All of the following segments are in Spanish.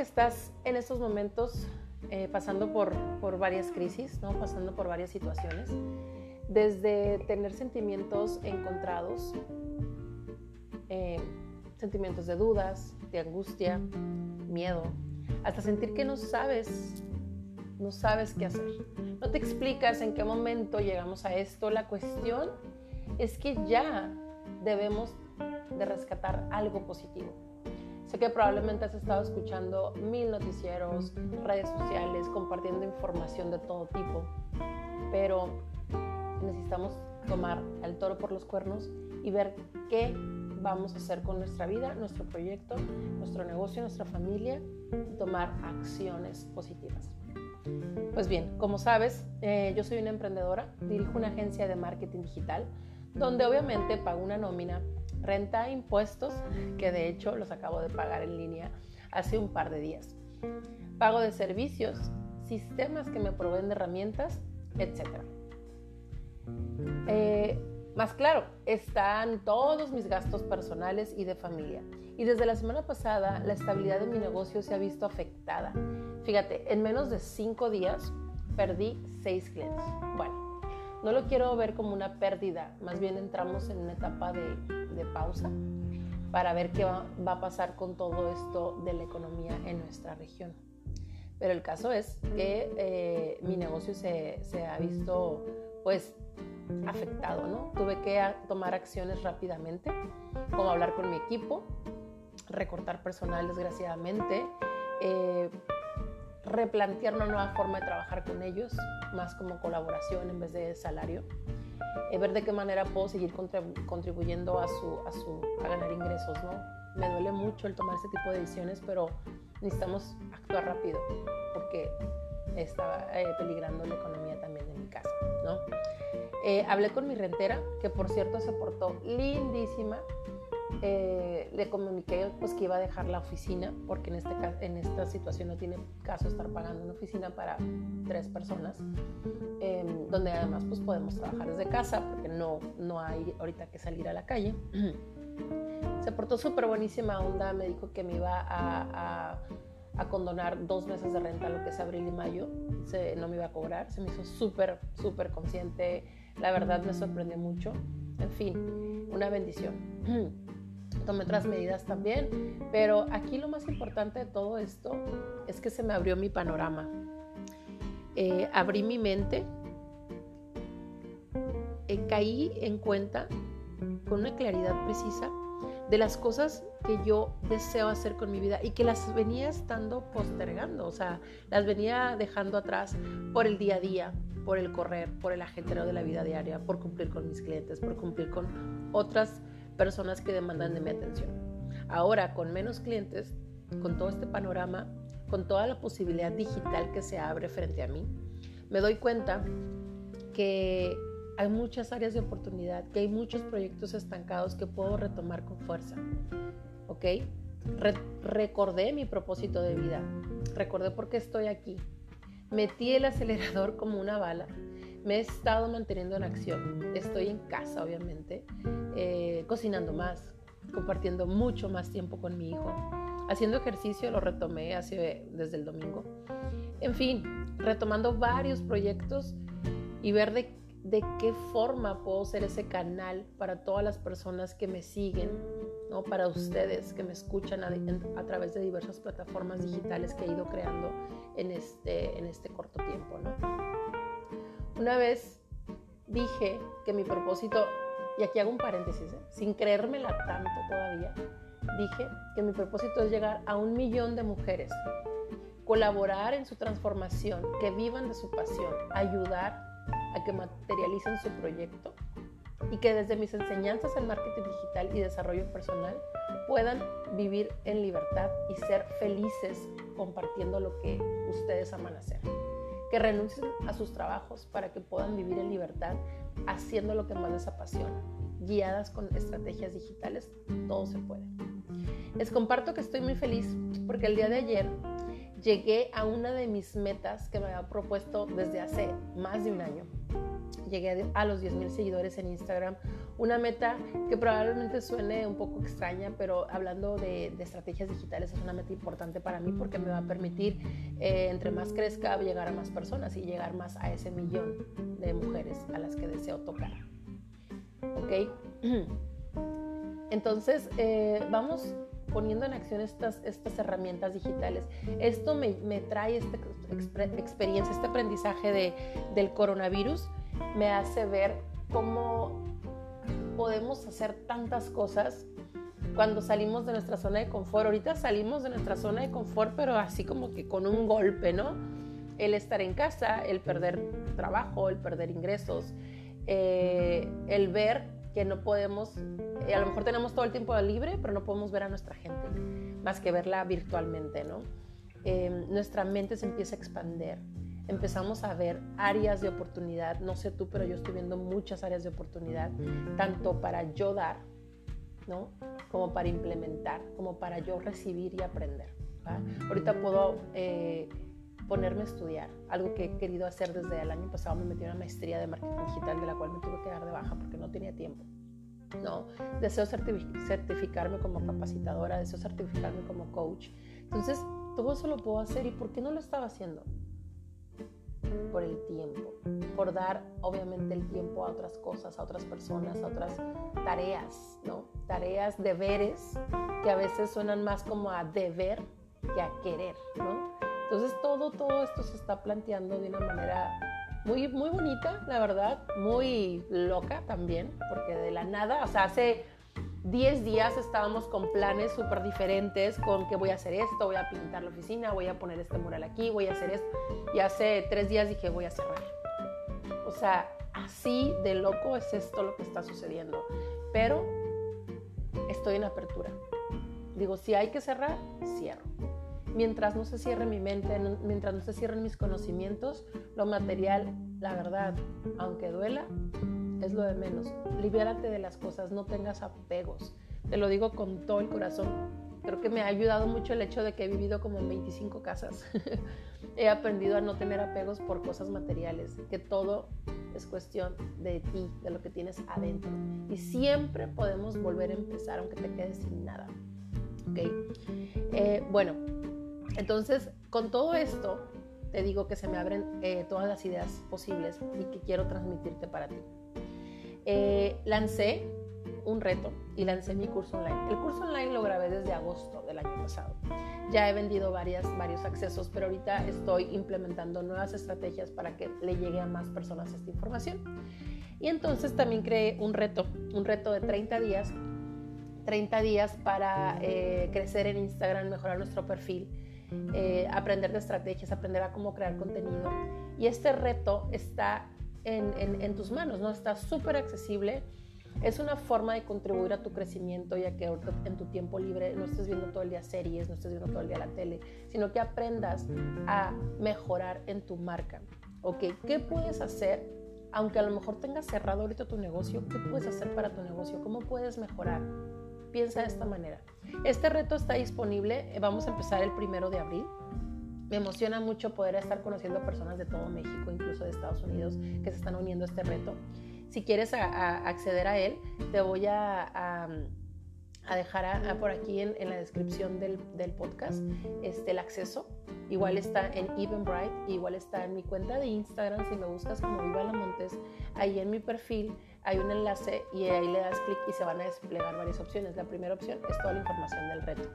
que estás en estos momentos eh, pasando por, por, varias crisis, ¿no? pasando por varias situaciones, desde tener sentimientos encontrados, eh, sentimientos de dudas, de angustia, miedo, hasta sentir que no sabes, no sabes qué hacer. No te explicas en qué momento llegamos a esto. La cuestión es que ya debemos de rescatar algo positivo. Sé que probablemente has estado escuchando mil noticieros, redes sociales, compartiendo información de todo tipo, pero necesitamos tomar el toro por los cuernos y ver qué vamos a hacer con nuestra vida, nuestro proyecto, nuestro negocio, nuestra familia y tomar acciones positivas. Pues bien, como sabes, eh, yo soy una emprendedora, dirijo una agencia de marketing digital donde obviamente pago una nómina, renta, impuestos, que de hecho los acabo de pagar en línea hace un par de días, pago de servicios, sistemas que me proveen de herramientas, etc. Eh, más claro, están todos mis gastos personales y de familia. Y desde la semana pasada, la estabilidad de mi negocio se ha visto afectada. Fíjate, en menos de cinco días perdí seis clientes. Bueno, no lo quiero ver como una pérdida, más bien entramos en una etapa de, pausa para ver qué va, a pasar con todo esto de la economía en nuestra región. Pero el caso es que eh, mi negocio se, ha visto pues afectado, ¿no? Tuve que tomar acciones rápidamente, como hablar con mi equipo, recortar personal desgraciadamente, eh, replantear una nueva forma de trabajar con ellos, más como colaboración en vez de salario, eh, ver de qué manera puedo seguir contribuyendo a, su, a, ganar ingresos, ¿no? Me duele mucho el tomar este tipo de decisiones, pero necesitamos actuar rápido porque está eh, peligrando la economía también de mi casa, ¿no? Eh, hablé con mi rentera, que por cierto se portó lindísima. Eh, le comuniqué pues, que iba a dejar la oficina, porque en, este, en esta situación no tiene caso estar pagando una oficina para tres personas, em, donde además pues, podemos trabajar desde casa, porque no, no hay ahorita que salir a la calle. Se portó súper buenísima onda, me dijo que me iba a, a condonar dos meses de renta, lo que es abril y mayo, se, no me iba a cobrar, se me hizo súper, súper consciente, la verdad me sorprendió mucho. En fin, una bendición. Tomé otras medidas también, pero aquí lo más importante de todo esto es que se me abrió mi panorama. Eh, abrí mi mente, eh, caí en cuenta con una claridad precisa de las cosas que yo deseo hacer con mi vida y que las venía estando postergando, o sea, las venía dejando atrás por el día a día, por el correr, por el ajetreo de la vida diaria, por cumplir con mis clientes, por cumplir con otras personas que demandan de mi atención. Ahora, con menos clientes, con todo este panorama, con toda la posibilidad digital que se abre frente a mí, me doy cuenta que hay muchas áreas de oportunidad, que hay muchos proyectos estancados que puedo retomar con fuerza. ¿Ok? recordé mi propósito de vida, recordé por qué estoy aquí, Metí el acelerador como una bala. Me he estado manteniendo en acción. Estoy en casa, obviamente, eh, cocinando más, compartiendo mucho más tiempo con mi hijo. Haciendo ejercicio lo retomé hace, desde el domingo. En fin, retomando varios proyectos y ver de, de qué forma puedo ser ese canal para todas las personas que me siguen, ¿no? para ustedes que me escuchan a, través de diversas plataformas digitales que he ido creando en este, en este corto tiempo. ¿no? Una vez dije que mi propósito, y aquí hago un paréntesis, ¿eh? sin creérmela tanto todavía, dije que mi propósito es llegar a un millón de mujeres, colaborar en su transformación, que vivan de su pasión, ayudar a que materialicen su proyecto y que desde mis enseñanzas en marketing digital y desarrollo personal puedan vivir en libertad y ser felices compartiendo lo que ustedes aman hacer. Que renuncien a sus trabajos para que puedan vivir en libertad haciendo lo que más les apasiona. Guiadas con estrategias digitales, todo se puede. Les comparto que estoy muy feliz porque el día de ayer llegué a una de mis metas que me había propuesto desde hace más de un año llegué a los 10.000 seguidores en Instagram Una meta que probablemente suene un poco extraña, pero hablando de, estrategias digitales es una meta importante para mí porque me va a permitir, eh, entre más crezca, llegar a más personas y llegar más a ese millón de mujeres a las que deseo tocar. ¿Ok? Entonces, eh, vamos poniendo en acción estas, estas herramientas digitales. Esto me, me trae esta experiencia, este aprendizaje de, del coronavirus, me hace ver cómo podemos hacer tantas cosas cuando salimos de nuestra zona de confort. Ahorita salimos de nuestra zona de confort, pero así como que con un golpe, ¿no? El estar en casa, el perder trabajo, el perder ingresos, eh, el ver que no podemos, eh, a lo mejor tenemos todo el tiempo libre, pero no podemos ver a nuestra gente, más que verla virtualmente, ¿no? Em, nuestra mente se empieza a expandir, empezamos a ver áreas de oportunidad, no sé tú, pero yo estoy viendo muchas áreas de oportunidad, tanto para yo dar, ¿no? Como para implementar, como para yo recibir y aprender. Ahorita puedo... Eh, ponerme a estudiar, algo que he querido hacer desde el año pasado, me metí en una maestría de marketing digital de la cual me tuve que dar de baja porque no tenía tiempo. ¿no? Deseo certificarme como capacitadora, deseo certificarme como coach. Entonces, todo eso lo puedo hacer y ¿por qué no lo estaba haciendo? Por el tiempo, por dar obviamente el tiempo a otras cosas, a otras personas, a otras tareas, ¿no? Tareas, deberes, que a veces suenan más como a deber que a querer, ¿no? Entonces todo, todo esto se está planteando de una manera muy, muy bonita, la verdad, muy loca también, porque de la nada, o sea, hace 10 días estábamos con planes súper diferentes, con que voy a hacer esto, voy a pintar la oficina, voy a poner este mural aquí, voy a hacer esto, y hace 3 días dije voy a cerrar. O sea, así de loco es esto lo que está sucediendo, pero estoy en apertura. Digo, si hay que cerrar, cierro mientras no se cierre mi mente, mientras no se cierren mis conocimientos, lo material, la verdad, aunque duela, es lo de menos. Libérate de las cosas, no tengas apegos. Te lo digo con todo el corazón. Creo que me ha ayudado mucho el hecho de que he vivido como en 25 casas. he aprendido a no tener apegos por cosas materiales, que todo es cuestión de ti, de lo que tienes adentro. Y siempre podemos volver a empezar aunque te quedes sin nada. ¿Ok? Eh, bueno, entonces, con todo esto, te digo que se me abren eh, todas las ideas posibles y que quiero transmitirte para ti. Eh, lancé un reto y lancé mi curso online. El curso online lo grabé desde agosto del año pasado. Ya he vendido varias, varios accesos, pero ahorita estoy implementando nuevas estrategias para que le llegue a más personas esta información. Y entonces también creé un reto, un reto de 30 días, 30 días para eh, crecer en Instagram, mejorar nuestro perfil eh, aprender de estrategias, aprender a cómo crear contenido. Y este reto está en, tus manos, ¿no? Está súper accesible. Es una forma de contribuir a tu crecimiento, ya que en tu tiempo libre no estés viendo todo el día series, no estés viendo todo el día la tele, sino que aprendas a mejorar en tu marca. ¿Ok? ¿Qué puedes hacer? Aunque a lo mejor tengas cerrado ahorita tu negocio, ¿qué puedes hacer para tu negocio? ¿Cómo puedes mejorar? Piensa de esta manera. Este reto está disponible, eh, vamos a empezar el primero de abril. Me emociona mucho poder estar conociendo personas de todo México, incluso de Estados Unidos, que se están uniendo a este reto. Si quieres acceder a él, te voy a, dejar por aquí en, la descripción del, podcast este, el acceso. Igual está en Eventbrite, igual está en mi cuenta de Instagram, si me buscas como Viva La Montes, ahí en mi perfil hay un enlace y ahí le das clic y se van a desplegar varias opciones. La primera opción es toda la información del reto,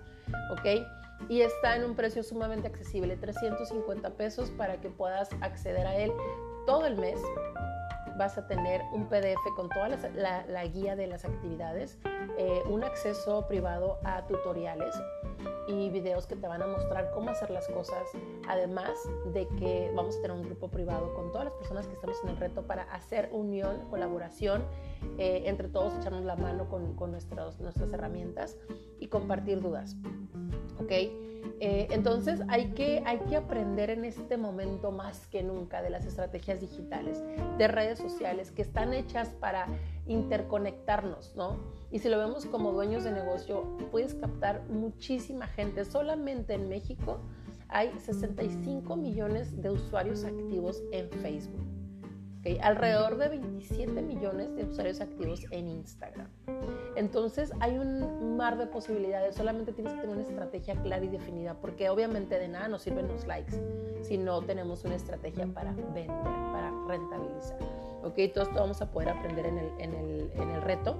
¿ok? Y está en un precio sumamente accesible, 350 pesos para que puedas acceder a él todo el mes. Vas a tener un PDF con toda la, guía de las actividades, eh, un acceso privado a tutoriales y videos que te van a mostrar cómo hacer las cosas. Además de que vamos a tener un grupo privado con todas las personas que estamos en el reto para hacer unión, colaboración, eh, entre todos echarnos la mano con, con nuestras herramientas y compartir dudas. ¿Ok? Eh, entonces hay que, hay que aprender en este momento más que nunca de las estrategias digitales, de redes sociales que están hechas para interconectarnos, ¿no? Y si lo vemos como dueños de negocio, puedes captar muchísima gente. Solamente en México hay 65 millones de usuarios activos en Facebook. Alrededor de 27 millones de usuarios activos en Instagram. Entonces hay un mar de posibilidades, solamente tienes que tener una estrategia clara y definida, porque obviamente de nada nos sirven los likes si no tenemos una estrategia para vender, para rentabilizar. ¿Ok? Todo esto vamos a poder aprender en el, en el, en el reto.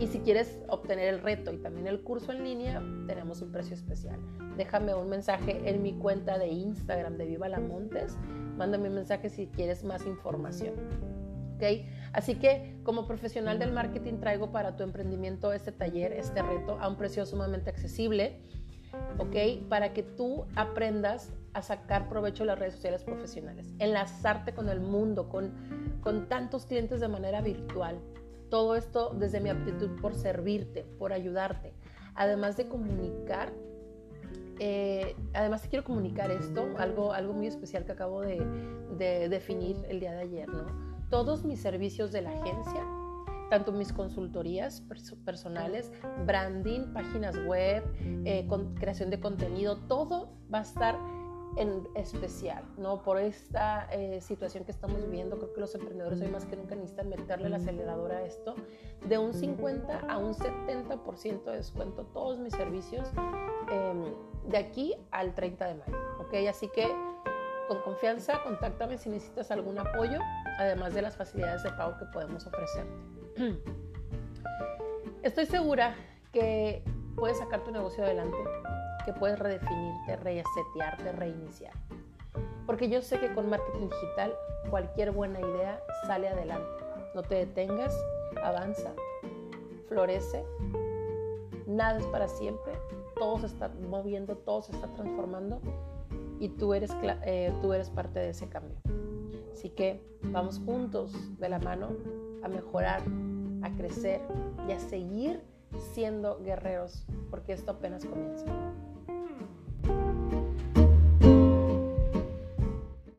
Y si quieres obtener el reto y también el curso en línea, tenemos un precio especial. Déjame un mensaje en mi cuenta de Instagram de Viva la Montes. Mándame un mensaje si quieres más información. ¿ok? Así que como profesional del marketing traigo para tu emprendimiento este taller, este reto a un precio sumamente accesible. ¿ok? Para que tú aprendas a sacar provecho de las redes sociales profesionales, enlazarte con el mundo, con, con tantos clientes de manera virtual, todo esto desde mi aptitud por servirte, por ayudarte. Además de comunicar, eh, además te quiero comunicar esto, algo, algo muy especial que acabo de, definir el día de ayer, ¿no? Todos mis servicios de la agencia, tanto mis consultorías personales, branding, páginas web, eh, creación de contenido, todo va a estar en especial, ¿no? Por esta eh, situación que estamos viviendo, creo que los emprendedores hoy más que nunca necesitan meterle el acelerador a esto, de un 50 a un 70% de descuento todos mis servicios em, de aquí al 30 de mayo, ¿ok? Así que con confianza, contáctame si necesitas algún apoyo, además de las facilidades de pago que podemos ofrecerte. Estoy segura que puedes sacar tu negocio adelante que puedes redefinirte, resetearte, reiniciar. Porque yo sé que con marketing digital cualquier buena idea sale adelante. No te detengas, avanza, florece. Nada es para siempre. Todo se está moviendo, todo se está transformando y tú eres, eh, tú eres parte de ese cambio. Así que vamos juntos de la mano a mejorar, a crecer y a seguir siendo guerreros, porque esto apenas comienza.